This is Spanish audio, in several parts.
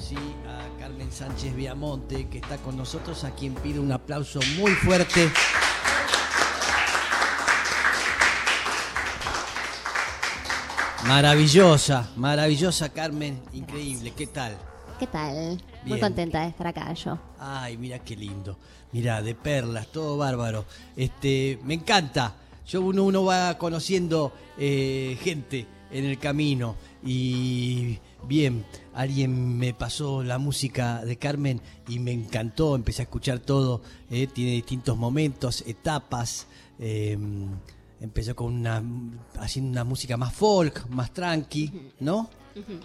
Sí, a Carmen Sánchez Viamonte, que está con nosotros, a quien pido un aplauso muy fuerte. Maravillosa, maravillosa Carmen, increíble, ¿qué tal? ¿Qué tal? Muy contenta de estar acá yo. Ay, mira qué lindo. Mira, de perlas, todo bárbaro. Este, me encanta. Yo uno, uno va conociendo eh, gente en el camino y bien, alguien me pasó la música de Carmen y me encantó. Empecé a escuchar todo. eh, tiene distintos momentos, etapas. eh, empezó con una haciendo una música más folk, más tranqui, ¿no?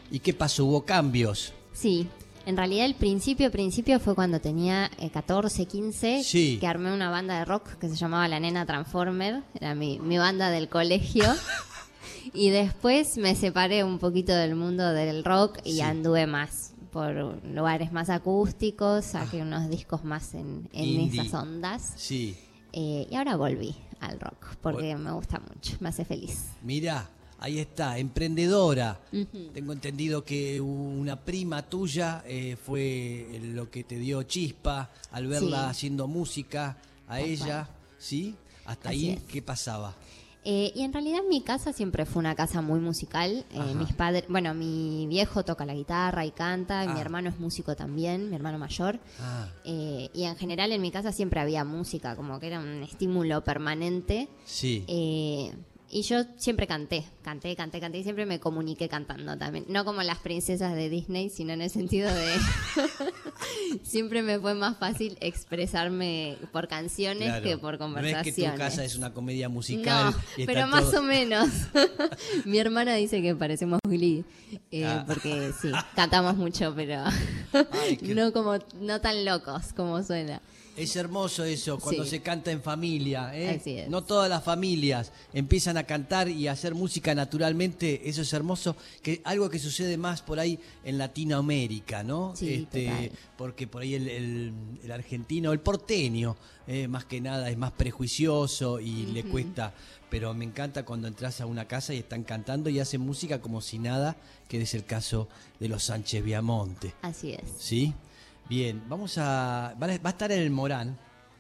¿Y qué pasó? Hubo cambios. Sí, en realidad el principio, principio fue cuando tenía eh, 14, 15, Sí. que armé una banda de rock que se llamaba La Nena Transformer, era mi, mi banda del colegio. y después me separé un poquito del mundo del rock y Sí. anduve más por lugares más acústicos, saqué unos discos más en, en Ah. Esas ondas. Sí. eh, y ahora volví al rock porque me gusta mucho, me hace feliz. Mira, ahí está, emprendedora. Tengo entendido que una prima tuya eh, fue lo que te dio chispa al verla Sí. haciendo música a ella, ¿sí? Hasta Así ahí, es. ¿qué pasaba? Eh, y en realidad mi casa siempre fue una casa muy musical. Eh, mis padres, bueno, mi viejo toca la guitarra y canta, y Ah. mi hermano es músico también, mi hermano mayor. Ah, Eh, y en general en mi casa siempre había música, como que era un estímulo permanente. sí. Y yo siempre canté, canté, canté, canté y siempre me comuniqué cantando también. No como las princesas de Disney, sino en el sentido de... siempre me fue más fácil expresarme por canciones claro. que por No conversaciones. es que tu casa es una comedia musical. No, pero más todo- o menos. Mi hermana dice que parecemos Glee, eh, Ah. porque sí, cantamos mucho, pero Ay, qué- no como no tan locos como suena. Es hermoso eso, cuando Sí. se canta en familia. ¿eh? Así es. No todas las familias empiezan a cantar y a hacer música naturalmente. Eso es hermoso. Que algo que sucede más por ahí en Latinoamérica, ¿no? Este, Sí, total. porque por ahí el, el- el argentino, el porteño, eh, más que nada es más prejuicioso y le cuesta. Pero me encanta cuando entras a una casa y están cantando y hacen música como si nada, que es el caso de los Sánchez Viamonte. Así es. ¿Sí? Bien, vamos a. Va a estar en el Morán,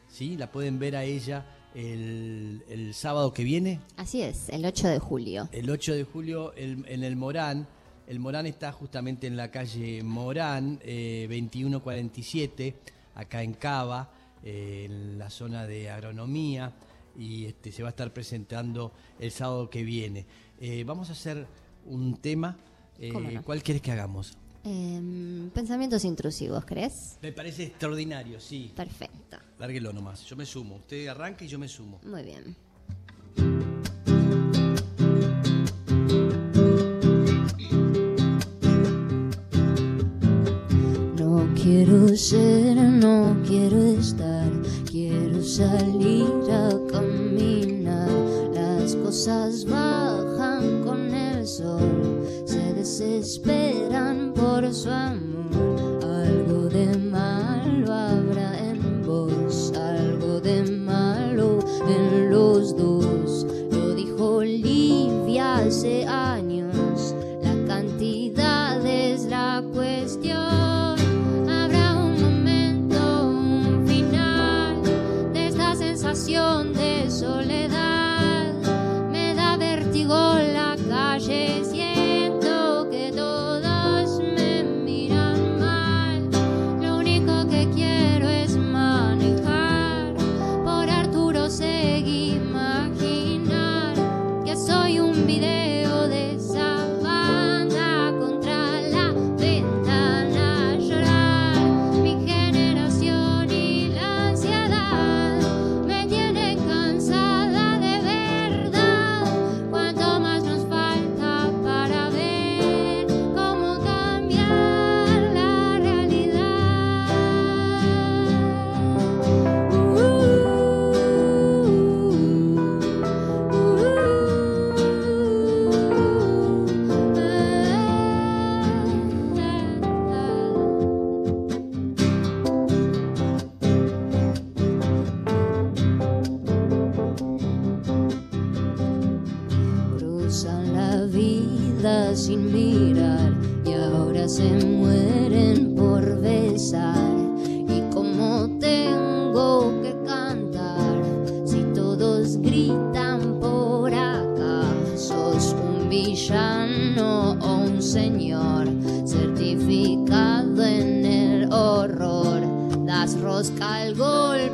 ¿sí? La pueden ver a ella el, el sábado que viene, Así es, el 8 de julio. el 8 de julio, el- en el Morán. El Morán está justamente en la calle Morán, eh, 2147, acá en Cava, eh, en la zona de agronomía, y este, se va a estar presentando el sábado que viene. Eh, vamos a hacer un tema. eh. ¿Cuál quieres que hagamos? Em, pensamientos intrusivos, ¿crees? Me parece extraordinario, sí. Perfecto. Lárguelo nomás, yo me sumo. Usted arranca y yo me sumo. Muy bien. No quiero ser, no quiero estar, quiero salir a caminar. Las cosas bajan con el sol, desesperan por su amor. Soy gritan por acá. Sos un villano o un señor, certificado en el horror. Das rosca al golpe.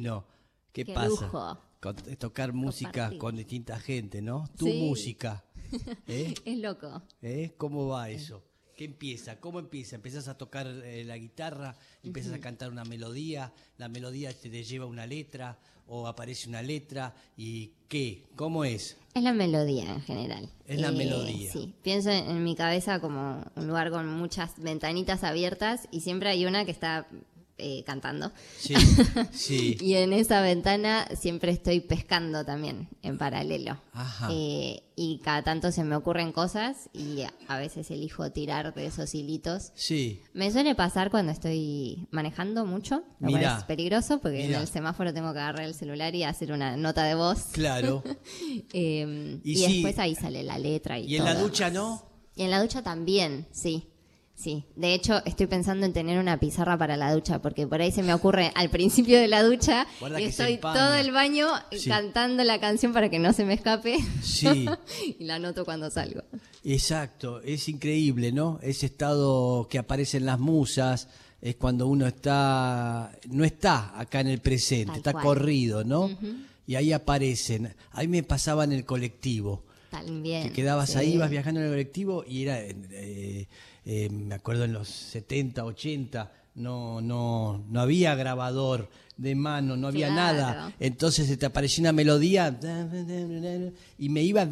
Divino. ¿Qué, Qué pasa? lujo. Con- eh, tocar música Compartir. con distinta gente, ¿no? Tu Sí. música. ¿Eh? Es loco. ¿Eh? ¿Cómo va eso? ¿Qué empieza? ¿Cómo empieza? ¿Empezás a tocar eh, la guitarra? ¿Empiezas a cantar una melodía? ¿La melodía te, te lleva una letra? ¿O aparece una letra? ¿Y qué? ¿Cómo es? Es la melodía en general. Eh, Es la melodía. Sí, pienso en, en mi cabeza como un lugar con muchas ventanitas abiertas y siempre hay una que está eh, cantando. Sí, sí. Y en esa ventana siempre estoy pescando también, en paralelo. Ajá. Eh, y cada tanto se me ocurren cosas y a veces elijo tirar de esos hilitos. Sí. Me suele pasar cuando estoy manejando mucho, lo cual es peligroso porque Mirá. en el semáforo tengo que agarrar el celular y hacer una nota de voz. Claro. Eh, Y después ahí sale la letra y ¿Y en la ducha no? Y en la ducha también, sí. Sí, de hecho estoy pensando en tener una pizarra para la ducha, porque por ahí se me ocurre al principio de la ducha Guarda y estoy todo el baño Sí. cantando la canción para que no se me escape Sí. y la anoto cuando salgo. Exacto, es increíble, ¿no? Ese estado que aparecen las musas es cuando uno está, no está acá en el presente, Tal está cual. corrido, ¿no? Y ahí aparecen. A mí me pasaba en el colectivo, También. que quedabas sí. ahí, ibas viajando en el colectivo y era, eh, eh, me acuerdo en los 70, 80, no, no, no había grabador de mano, no había Claro. nada. Entonces se te aparecía una melodía y me iba,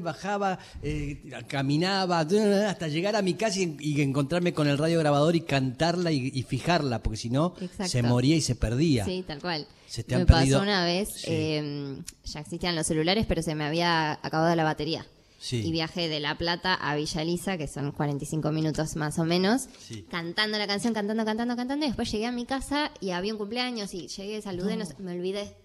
bajaba, eh, caminaba hasta llegar a mi casa y, y encontrarme con el radio grabador y cantarla y, y fijarla, porque si no se moría y se perdía. Sí, tal cual. Se te me han perdido- pasó una vez, Sí. eh, ya existían los celulares, pero se me había acabado la batería. Sí. Y viajé de La Plata a Villa Elisa, que son 45 minutos más o menos, Sí. cantando la canción, cantando, cantando, cantando. Y después llegué a mi casa y había un cumpleaños y llegué, saludé, no me olvidé.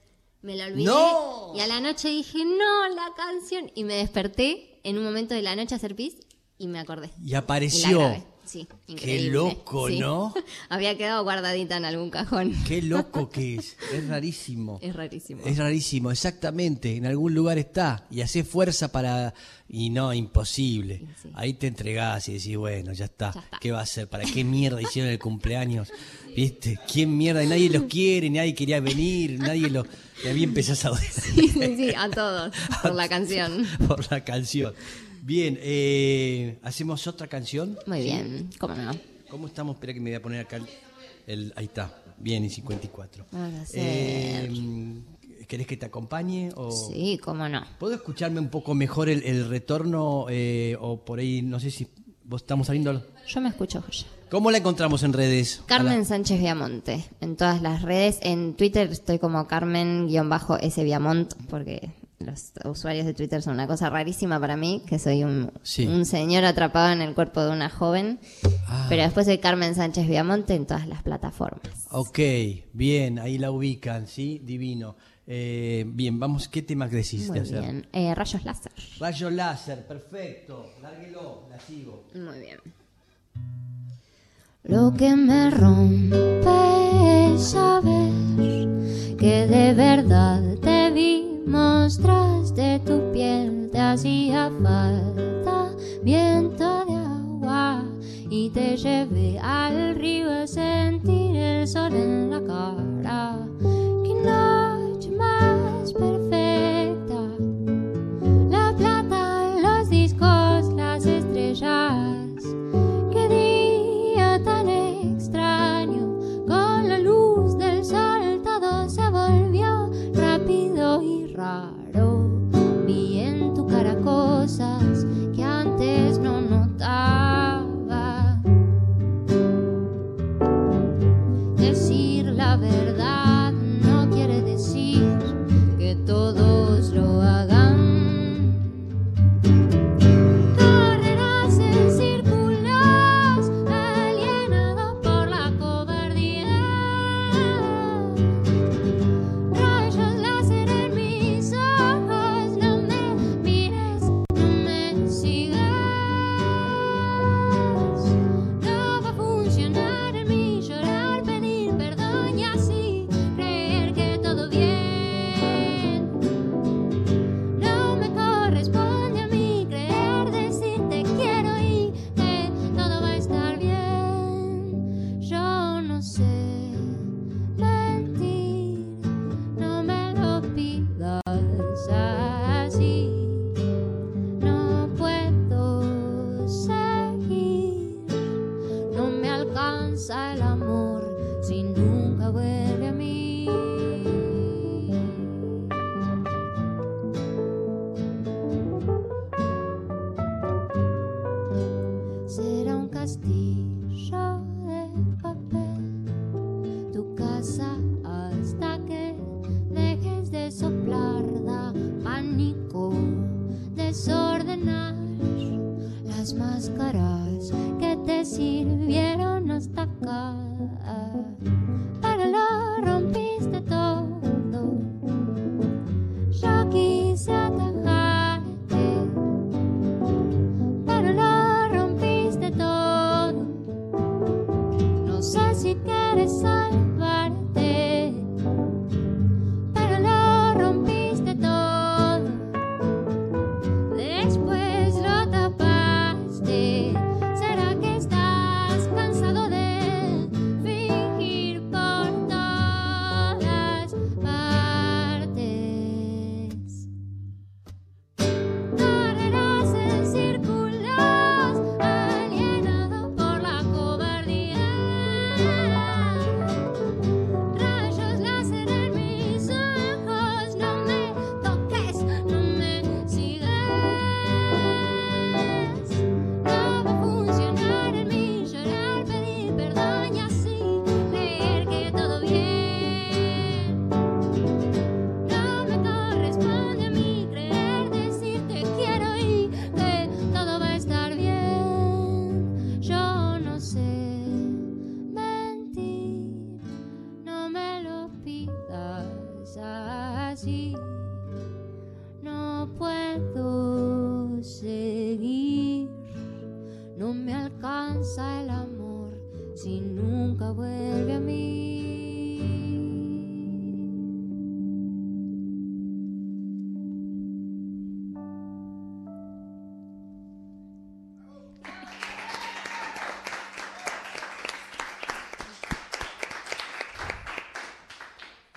Me la olvidé. ¡No! Y a la noche dije, no, la canción. Y me desperté en un momento de la noche a hacer pis y me acordé. Y apareció. Sí, increíble. loco, Sí. ¿no? Había quedado guardadita en algún cajón. Qué loco que es. Es rarísimo. Es rarísimo. Es rarísimo, exactamente. En algún lugar está. Y hace fuerza para. Y no, imposible. Sí. Ahí te entregás y decís, bueno, ya está. Ya está. ¿Qué va a hacer? ¿Para qué mierda hicieron el cumpleaños? ¿Viste? ¿Quién mierda? Y nadie los quiere, nadie quería venir, nadie los. Y ahí empezás a sí, sí, a todos, por la canción. por la canción. Bien, eh, ¿hacemos otra canción? Muy bien, cómo no. ¿Cómo estamos? Espera que me voy a poner acá el, el- ahí está, bien, y 54. Vamos a hacer- Eh, ¿Querés que te acompañe? O... Sí, cómo no. ¿Puedo escucharme un poco mejor el, el retorno? eh, o por ahí, no sé si vos estamos saliendo. Yo me escucho ya. ¿Cómo la encontramos en redes? Carmen la- Sánchez Viamonte, en todas las redes. En Twitter estoy como Carmen-S Viamont, porque los usuarios de Twitter son una cosa rarísima para mí, que soy un, Sí. un señor atrapado en el cuerpo de una joven. Ah. Pero después soy Carmen Sánchez Viamonte en todas las plataformas. Ok, bien, ahí la ubican, ¿sí? Divino. Eh, bien, vamos, ¿qué tema decís Muy hacer? bien. Eh, rayos láser. Rayo láser, perfecto. Lárguelo, la sigo. Muy bien. Lo que me rompe es saber que de verdad te vi tras de tu piel, te hacía falta viento de agua y te llevé al río a sentir el sol en la cara. Decir la verdad no quiere decir que todos el amor si nunca vuelve a mí. Será un castillo de papel, tu casa hasta que dejes de soplar, da pánico, desordenar las máscaras que te sirvieron alltaf gott así. No puedo seguir, no me alcanza el amor si nunca vuelve a mí.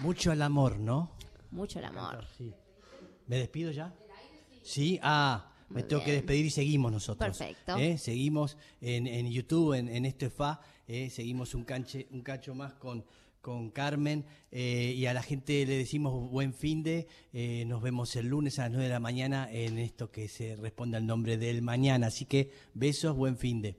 Mucho el amor, ¿no? Mucho el amor. Sí. ¿Me despido ya? Sí, ah, me Muy tengo que despedir y seguimos nosotros. Perfecto. ¿eh? Seguimos en, en YouTube, en, en Esto es Fa, ¿eh? seguimos un, canche, un cacho más con, con Carmen eh, y a la gente le decimos buen fin de, eh, nos vemos el lunes a las 9 de la mañana en esto que se responde al nombre del mañana, así que besos, buen fin de.